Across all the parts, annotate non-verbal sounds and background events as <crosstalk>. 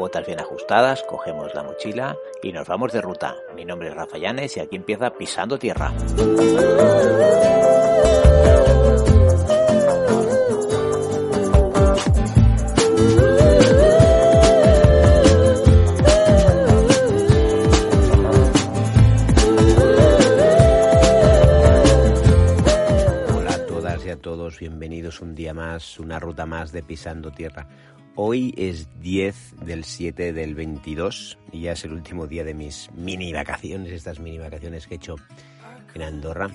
botas bien ajustadas, cogemos la mochila y nos vamos de ruta. Mi nombre es Rafa Llanes y aquí empieza Pisando Tierra. Hola a todas y a todos, bienvenidos un día más, una ruta más de Pisando Tierra. Hoy es 10 del 7 del 22 y ya es el último día de mis mini vacaciones, estas mini vacaciones que he hecho en Andorra.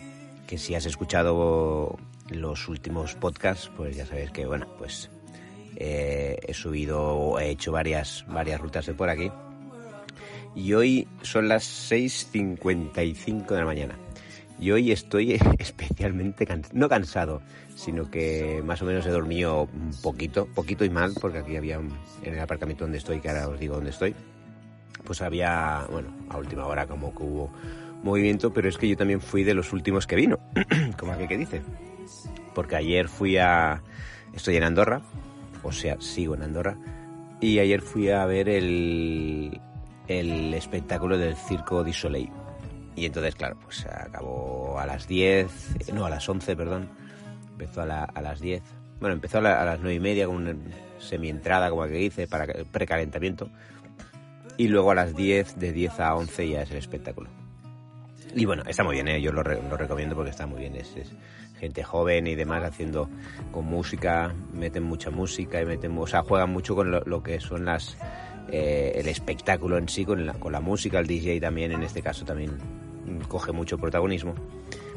Que si has escuchado los últimos podcasts, pues ya sabes que, bueno, pues eh, he subido, he hecho varias, varias rutas de por aquí. Y hoy son las 6.55 de la mañana. Y hoy estoy <laughs> especialmente no cansado, sino que más o menos he dormido un poquito, poquito y mal, porque aquí había, un- en el aparcamiento donde estoy, que ahora os digo dónde estoy, pues había, bueno, a última hora como que hubo movimiento, pero es que yo también fui de los últimos que vino, <clears throat> como aquí que dice, porque ayer fui a, estoy en Andorra, o sea, sigo en Andorra, y ayer fui a ver el, el espectáculo del Circo du Soleil. Y entonces, claro, pues acabó a las 10, no, a las 11, perdón. Empezó a, la- a las 10. Bueno, empezó a, la- a las 9 y media con una semi-entrada, como que dice, para precalentamiento. Y luego a las 10, de 10 a 11 ya es el espectáculo. Y bueno, está muy bien, ¿eh? yo lo, re- lo recomiendo porque está muy bien. Es, gente joven y demás haciendo con música, meten mucha música y meten, o sea, juegan mucho con lo, lo que son las eh, el espectáculo en sí, con la, con la música, el DJ también, en este caso también coge mucho protagonismo.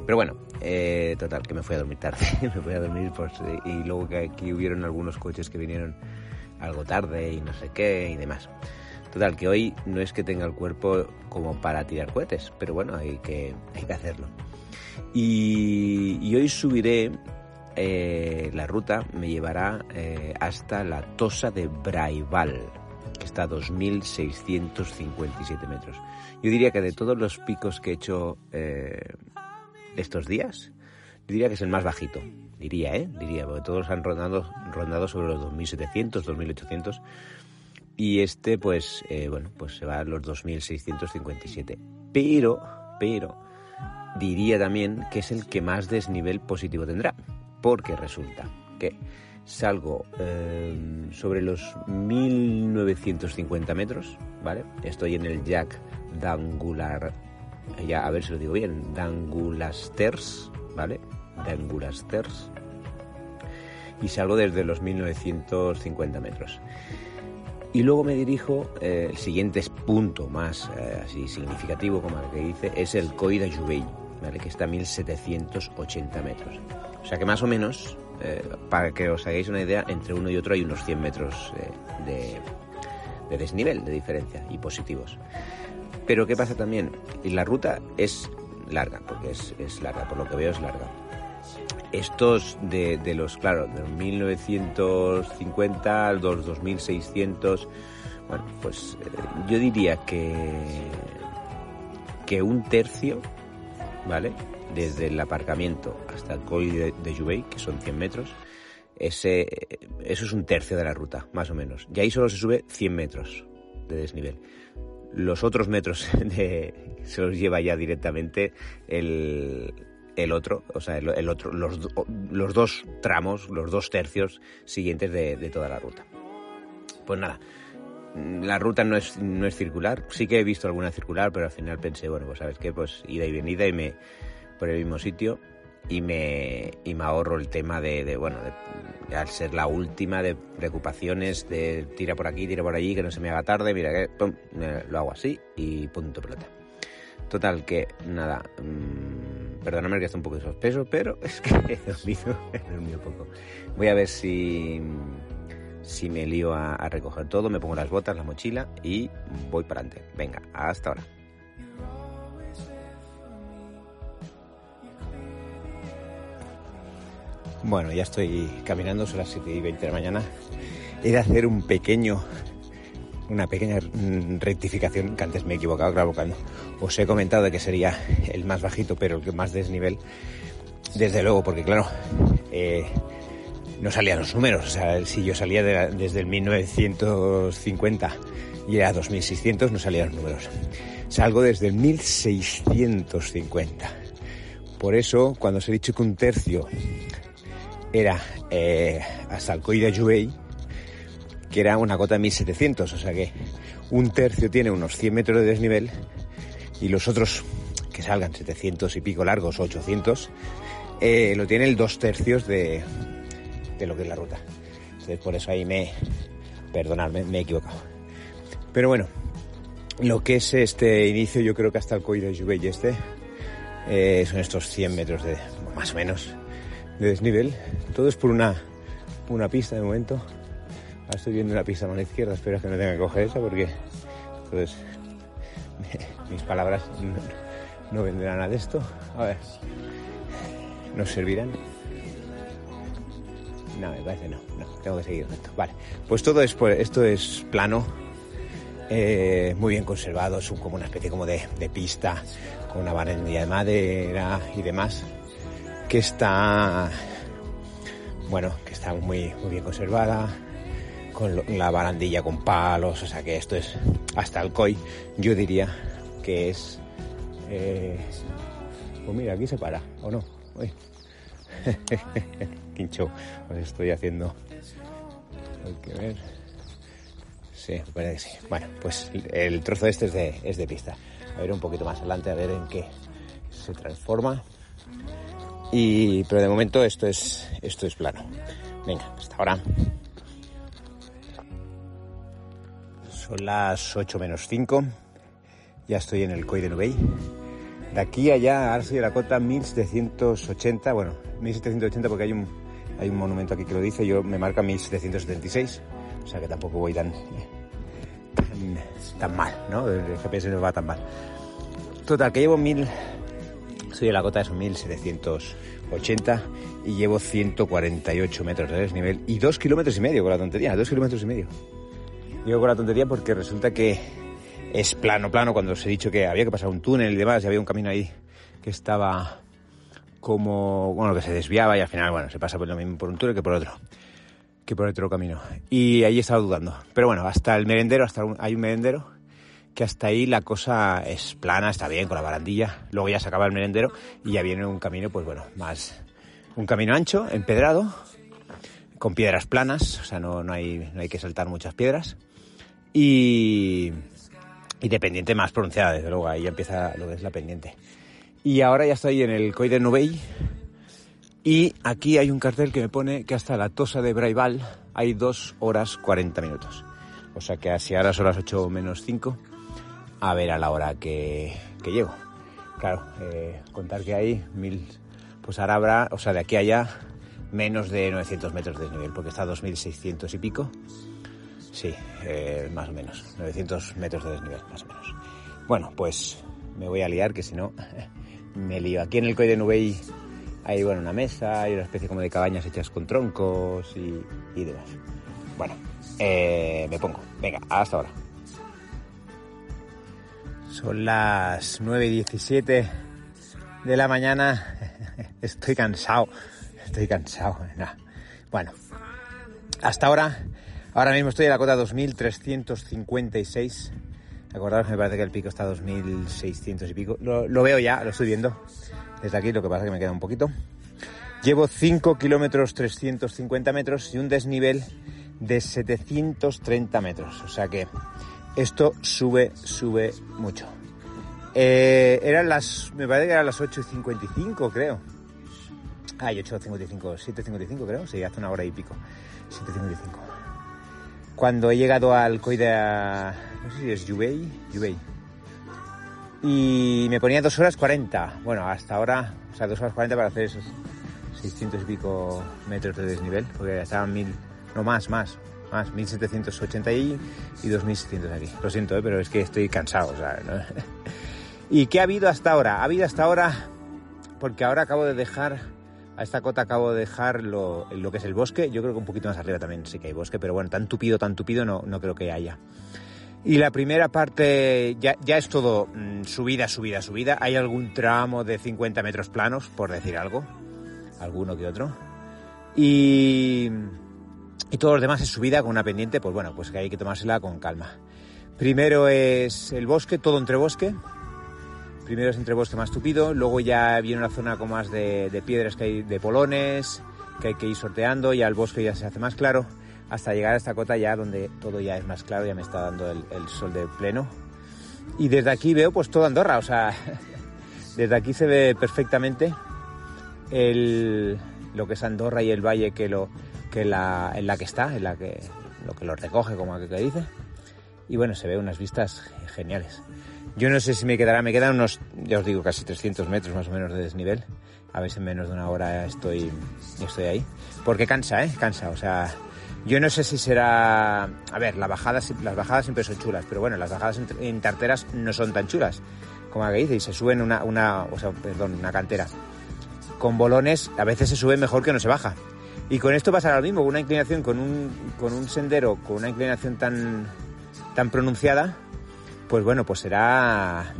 Pero bueno, eh, total, que me fui a dormir tarde, <laughs> me fui a dormir pues, y luego que aquí hubieron algunos coches que vinieron algo tarde y no sé qué y demás. Total, que hoy no es que tenga el cuerpo como para tirar cohetes, pero bueno, hay que, hay que hacerlo. Y, y hoy subiré, eh, la ruta me llevará eh, hasta la Tosa de Braival, que está a 2.657 metros. Yo diría que de todos los picos que he hecho eh, estos días, yo diría que es el más bajito. Diría, ¿eh? Diría, porque todos han rondado, rondado sobre los 2.700, 2.800 y este pues eh, bueno pues se va a los 2.657 pero pero diría también que es el que más desnivel positivo tendrá porque resulta que salgo eh, sobre los 1.950 metros vale estoy en el Jack d'Angular ya a ver si lo digo bien d'Angulasters vale d'Angulasters y salgo desde los 1950 metros y luego me dirijo, eh, el siguiente punto más eh, así significativo, como el que dice, es el Coi de Jubell, ¿vale? que está a 1780 metros. O sea que más o menos, eh, para que os hagáis una idea, entre uno y otro hay unos 100 metros eh, de, de desnivel, de diferencia, y positivos. Pero ¿qué pasa también? La ruta es larga, porque es, es larga, por lo que veo es larga estos de, los, claro, de los 1950 a los 2600, bueno, pues eh, yo diría que, que un tercio, ¿vale? Desde el aparcamiento hasta el Coll de, de Jubei, que son 100 metros, ese, eso es un tercio de la ruta, más o menos. Y ahí solo se sube 100 metros de desnivel. Los otros metros <laughs> se los lleva ya directamente el, el otro, o sea, el, el otro, los, los dos tramos, los dos tercios siguientes de, de toda la ruta. Pues nada, la ruta no es, no es circular, sí que he visto alguna circular, pero al final pensé, bueno, pues sabes qué, pues ida y venida y me por el mismo sitio y me, y me ahorro el tema de, bueno, de- al ser la última de preocupaciones de tira por aquí, tira por allí, que no se me haga tarde, mira que lo hago así y punto pelota. Total, que nada, mmm, perdóname que está un poco sospeso, pero <laughs> es que he dormido, he dormido poco. Voy a ver si, si me lío a recoger todo, me pongo las botas, la mochila y voy para adelante. Venga, hasta ahora. Bueno, ya estoy caminando, son las 7 y 20 de la mañana. He de hacer un pequeño, una pequeña rectificación, que antes me he equivocado, claro, cuando os he comentado de que sería el más bajito, pero el que más desnivel. Desde luego, porque claro, eh, no salían los números. O sea, si yo salía desde el 1950 y era 2600, no salían los números. Salgo desde el 1650. Por eso, cuando os he dicho que un tercio era eh, hasta el Coy de Juey, que era una cota de 1700, o sea que un tercio tiene unos 100 metros de desnivel y los otros que salgan 700 y pico largos, 800, eh, lo tiene el dos tercios de, de lo que es la ruta. Entonces por eso ahí me, perdonadme, me he equivocado. Pero bueno, lo que es este inicio, yo creo que hasta el Coy de Juve y este, eh, son estos 100 metros de, más o menos, de desnivel. Todo es por una, una pista de momento. Ahora estoy viendo una pista a mano izquierda, espero que no tenga que coger esa porque entonces <laughs> mis palabras no, vendrán a de esto. A ver, ¿nos servirán? No, me parece no, no, tengo que seguir esto. Vale, pues todo es, pues, esto es plano, eh, muy bien conservado, es como una especie como de, pista, con una barandilla de madera y demás, que está, bueno, que está muy, muy bien conservada, con la barandilla con palos, o sea que esto es hasta el COI, yo diría que es, eh, pues mira, aquí se para, ¿o no? <laughs> Quincho, os estoy haciendo. Hay que ver. Sí, parece que sí. Bueno, pues el trozo este es de, es de pista. A ver un poquito más adelante, a ver en qué se transforma. Y, pero de momento esto es, esto es plano. Venga, hasta ahora. Son las 8 menos 5. Ya estoy en el Coy de Nubey. De aquí allá a Arce de la Cota, 1780. Bueno, 1780 porque hay un, hay un monumento aquí que lo dice. Yo me marca 1776. O sea que tampoco voy tan, tan, tan mal, ¿no? El GPS no va tan mal. Total, que llevo 1000. Estoy en la cota de 1780 y llevo 148 metros de desnivel y dos kilómetros y medio con la tontería, 2 kilómetros y medio. Digo con la tontería porque resulta que es plano, plano, cuando os he dicho que había que pasar un túnel y demás, y había un camino ahí que estaba como, bueno, que se desviaba y al final, bueno, se pasa por lo mismo por un túnel que por otro, que por otro camino. Y ahí estaba dudando. Pero bueno, hasta el merendero, hasta un, hay un merendero que hasta ahí la cosa es plana, está bien, con la barandilla. Luego ya se acaba el merendero y ya viene un camino, pues bueno, más, un camino ancho, empedrado, con piedras planas, o sea, no, no, hay, no hay que saltar muchas piedras. Y, y de pendiente más pronunciada, desde luego, ahí empieza lo que es la pendiente. Y ahora ya estoy en el Coy de Nubey. Y aquí hay un cartel que me pone que hasta la Tosa de Braival hay 2 horas 40 minutos. O sea que así ahora son las 8 menos 5. A ver a la hora que, llego. Claro, eh, contar que hay mil, pues ahora habrá, o sea, de aquí a allá, menos de 900 metros de desnivel, porque está a 2600 y pico. Sí, eh, más o menos, 900 metros de desnivel, más o menos. Bueno, pues me voy a liar, que si no, <laughs> me lío. Aquí en el Coy de Nubey hay bueno, una mesa, hay una especie como de cabañas hechas con troncos y, demás. Bueno, eh, me pongo. Venga, hasta ahora. Son las 9 y 17 de la mañana. <laughs> Estoy cansado. Estoy cansado. Bueno, hasta ahora, ahora mismo estoy en la cota 2356 Acordaros, me parece que el pico está a 2600 y pico. Lo, veo ya, lo estoy viendo desde aquí, lo que pasa es que me queda un poquito. Llevo 5 kilómetros 350 metros y un desnivel de 730 metros. O sea que esto sube, sube mucho. Eh, eran las, me parece que eran las 8.55 creo. Ay, 8.55, 7.55 creo. Sí, hace una hora y pico. 7.55. Cuando he llegado al Coida no sé si es Yubei, Yubei. Y me ponía 2 horas 40. Bueno, hasta ahora, o sea, 2 horas 40 para hacer esos 600 y pico metros de desnivel, porque estaban mil, no más, más, más, 1780 ahí y 2600 aquí. Lo siento, ¿eh? pero es que estoy cansado, sea, ¿no? <laughs> ¿Y qué ha habido hasta ahora? Ha habido hasta ahora, porque ahora acabo de dejar, a esta cota acabo de dejar lo, lo que es el bosque. Yo creo que un poquito más arriba también sí que hay bosque, pero bueno, tan tupido, tan tupido no, no creo que haya. Y la primera parte ya, es todo mm, subida, subida, subida. Hay algún tramo de 50 metros planos, por decir algo. Alguno que otro. Y, y todos los demás es subida con una pendiente, pues bueno, pues que hay que tomársela con calma. Primero es el bosque, todo entre bosque. Primero es entre bosque más tupido, luego ya viene una zona con más de, de piedras que hay, de polones, que hay que ir sorteando, ya el bosque ya se hace más claro, hasta llegar a esta cota ya donde todo ya es más claro, ya me está dando el, el sol de pleno. Y desde aquí veo pues toda Andorra, o sea, <laughs> desde aquí se ve perfectamente el, lo que es Andorra y el valle que lo que la, en la que está, en la que lo que lo recoge, como aquel que dice. Y bueno, se ve unas vistas geniales. Yo no sé si me quedará, me quedan unos, ya os digo, casi 300 metros más o menos de desnivel. A si en menos de una hora estoy, estoy ahí. Porque cansa, ¿eh? Cansa. O sea, yo no sé si será... A ver, las bajadas, las bajadas siempre son chulas, pero bueno, las bajadas en, en tarteras no son tan chulas. Como que dice, y se suben una, una, o sea, perdón, una cantera. Con bolones a veces se sube mejor que no se baja. Y con esto pasará lo mismo, una inclinación, con un, con un sendero, con una inclinación tan, tan pronunciada, pues bueno, pues será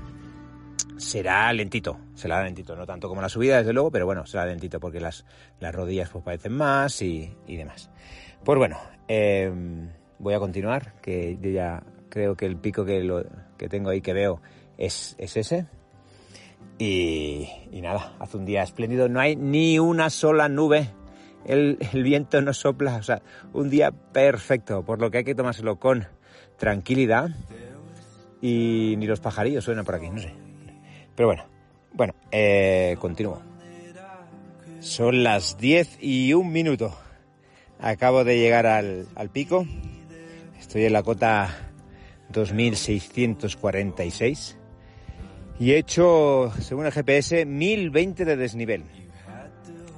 será lentito, será lentito, no tanto como la subida desde luego, pero bueno, será lentito porque las, las rodillas pues parecen más y, demás. Pues bueno, eh, voy a continuar, que yo ya creo que el pico que, lo, que tengo ahí que veo es, es ese. Y, nada, hace un día espléndido, no hay ni una sola nube, el, viento no sopla, o sea, un día perfecto, por lo que hay que tomárselo con tranquilidad y ni los pajarillos suenan por aquí, no sé. Pero bueno, bueno, eh, continúo. Son las 10 y un minuto. Acabo de llegar al, al pico. Estoy en la cota 2646 y he hecho, según el GPS, 1020 de desnivel.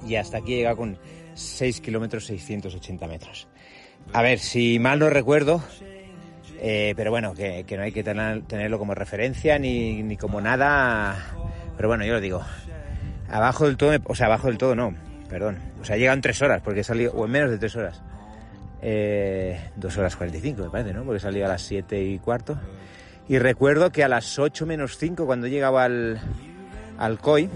Y hasta aquí he llegado con 6 kilómetros 680 metros. A ver, si mal no recuerdo, eh, pero bueno, que, que, no hay que tener, tenerlo como referencia ni, ni, como nada. Pero bueno, yo lo digo. Abajo del todo, o sea, abajo del todo no, perdón. O sea, llega en tres horas, porque he salido, o en menos de tres horas. Eh, dos horas 45 me parece, ¿no? Porque salido a las siete y cuarto. Y recuerdo que a las 8 menos 5, cuando llegaba al, al COI,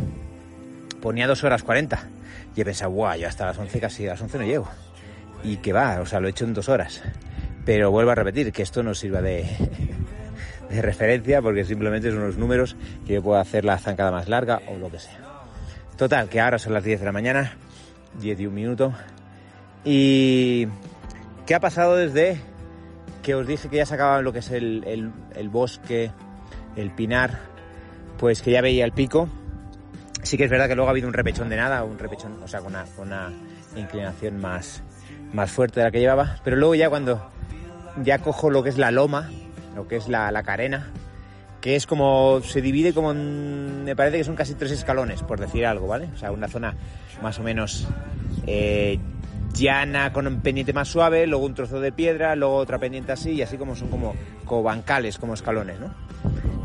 ponía dos horas 40. Y he pensado, guau, yo hasta las 11 casi, a las 11 no llego. Y que va, o sea, lo he hecho en dos horas. Pero vuelvo a repetir que esto no sirva de, <laughs> de referencia porque simplemente son unos números que yo puedo hacer la zancada más larga o lo que sea. Total, que ahora son las 10 de la mañana, 10 y un minuto. ¿Y qué ha pasado desde que os dije que ya se acababa lo que es el, el bosque, el pinar? Pues que ya veía el pico. Sí que es verdad que luego ha habido un repechón de nada, un repechón, o sea, con una, una inclinación más, más fuerte de la que llevaba. Pero luego ya cuando ya cojo lo que es la loma, lo que es la, la carena, que es como, se divide como en, me parece que son casi tres escalones, por decir algo, ¿vale? O sea, una zona más o menos eh, llana con un pendiente más suave, luego un trozo de piedra, luego otra pendiente así, y así como son como, como bancales, como escalones, ¿no?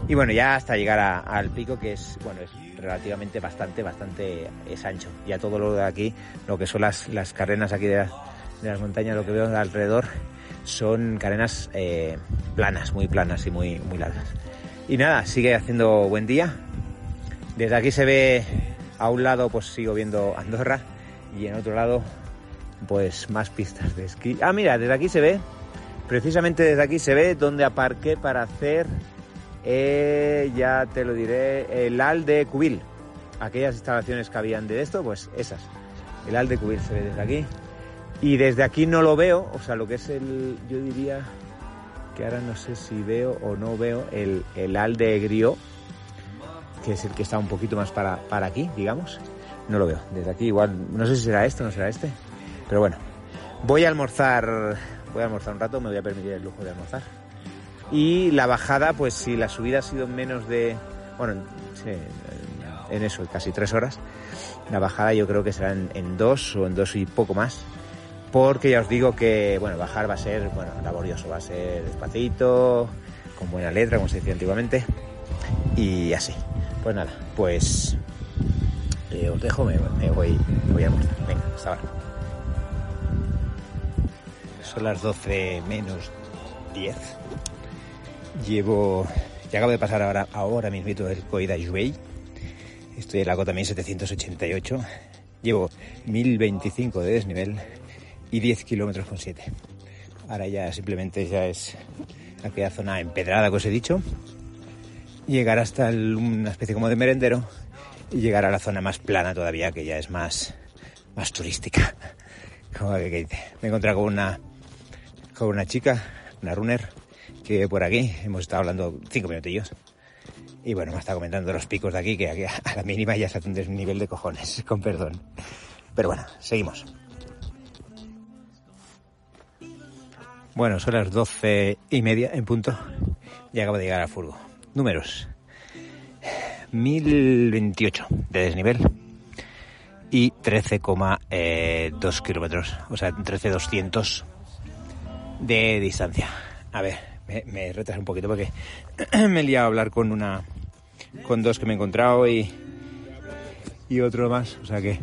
Y bueno, ya hasta llegar al pico, que es, bueno, es relativamente bastante, bastante, es ancho. Ya todo lo de aquí, lo que son las, las carenas aquí de las montañas, lo que veo alrededor, son carenas eh, planas, muy planas y muy, muy largas. Y nada, sigue haciendo buen día. Desde aquí se ve a un lado, pues sigo viendo Andorra y en otro lado, pues más pistas de esquí. Ah, mira, desde aquí se ve, precisamente desde aquí se ve donde aparqué para hacer, eh, ya te lo diré, el Al de Cubil. Aquellas instalaciones que habían de esto, pues esas. El Al de Cubil se ve desde aquí. Y desde aquí no lo veo, o sea, lo que es el, yo diría que ahora no sé si veo o no veo el, el Al de que es el que está un poquito más para, para aquí, digamos. No lo veo. Desde aquí igual, no sé si será este o no será este. Pero bueno, voy a almorzar, voy a almorzar un rato, me voy a permitir el lujo de almorzar. Y la bajada, pues si la subida ha sido menos de, bueno, en eso, casi tres horas, la bajada yo creo que será en, en dos o en dos y poco más porque ya os digo que bueno, bajar va a ser bueno, laborioso, va a ser despacito, con buena letra, como se decía antiguamente, y así. Pues nada, pues eh, os dejo, me, me, voy, me voy a almorzar. Venga, hasta ahora. Son las 12 menos 10. Llevo, ya acabo de pasar ahora, ahora mismo el Coida Juey. Estoy en la cota 1788 Llevo 1025 de desnivel y 10 kilómetros con 7. Ahora ya simplemente ya es aquella zona empedrada que os he dicho. Llegar hasta una especie como de merendero y llegar a la zona más plana todavía, que ya es más, más turística. <laughs> Como que, dice. Me he encontrado con una, con una chica, una runner, por aquí. Hemos estado hablando cinco minutillos. Y bueno, me está comentando los picos de aquí, que aquí a la mínima ya se un nivel de cojones, <laughs> con perdón. Pero bueno, seguimos. Bueno, son las doce y media en punto y acabo de llegar a Furgo. Números. 1028 de desnivel y 13,2 kilómetros, o sea, 13,200 de distancia. A ver, me, me retraso un poquito porque <clears throat> me he liado a hablar con una, con dos que me he encontrado y, y otro más, o sea que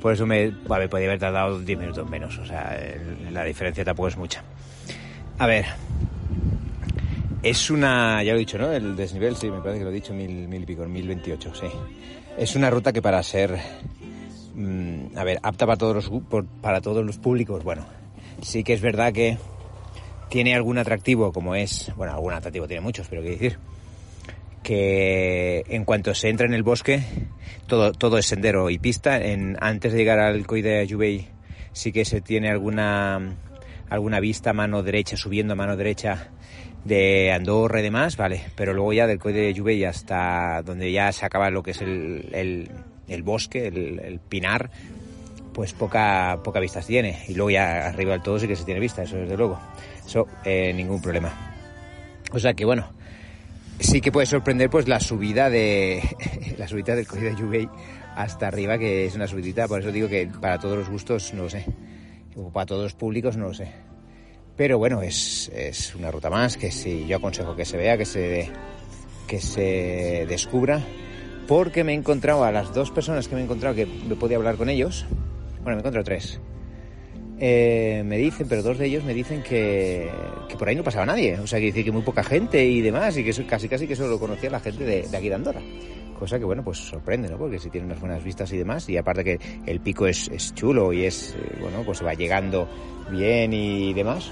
por eso me, vale, podía haber tardado 10 minutos menos, o sea, la diferencia tampoco es mucha. A ver, es una, ya lo he dicho, ¿no? El desnivel, sí, me parece que lo he dicho, mil, mil y pico, mil veintiocho, sí. Es una ruta que para ser, mm, a ver, apta para todos los, para todos los públicos, bueno, sí que es verdad que tiene algún atractivo, como es, bueno, algún atractivo tiene muchos, pero quiero decir, que en cuanto se entra en el bosque, todo, todo es sendero y pista. En, antes de llegar al Coy de Ayubey sí que se tiene alguna alguna vista mano derecha, subiendo a mano derecha de Andorra y demás, vale, pero luego ya del Coy de Lluvia hasta donde ya se acaba lo que es el, el, bosque, el, pinar, pues poca, poca vista tiene. Y luego ya arriba del todo sí que se tiene vista, eso desde luego. Eso, eh, ningún problema. O sea que bueno, sí que puede sorprender pues la subida de <laughs> la subida del Coy de Lluvia hasta arriba, que es una subidita, por eso digo que para todos los gustos, no lo sé o para todos los públicos, no lo sé. Pero bueno, es, es una ruta más que sí, yo aconsejo que se vea, que se, que se descubra, porque me he encontrado a las dos personas que me he encontrado que podía hablar con ellos. Bueno, me he encontrado tres. Eh, me dicen, pero dos de ellos me dicen que, por ahí no pasaba nadie. O sea, que decir que muy poca gente y demás, y que casi casi que solo conocía la gente de, aquí de Andorra cosa que bueno, pues sorprende, ¿no? Porque si tiene unas buenas vistas y demás, y aparte que el pico es, chulo y es, eh, bueno, pues va llegando bien y demás,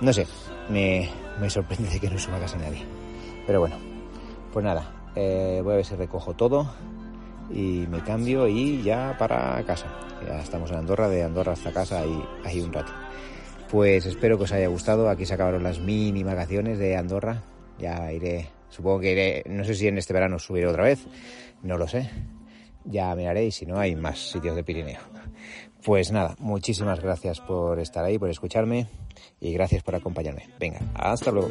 no sé, me, me sorprende de que no suba casi nadie. Pero bueno, pues nada, eh, voy a ver si recojo todo y me cambio y ya para casa. Ya estamos en Andorra, de Andorra hasta casa y hay un rato. Pues espero que os haya gustado. Aquí se acabaron las mini vacaciones de Andorra. Ya iré Supongo que iré, no sé si en este verano subiré otra vez, no lo sé. Ya miraré y si no hay más sitios de Pirineo. Pues nada, muchísimas gracias por estar ahí, por escucharme y gracias por acompañarme. Venga, hasta luego.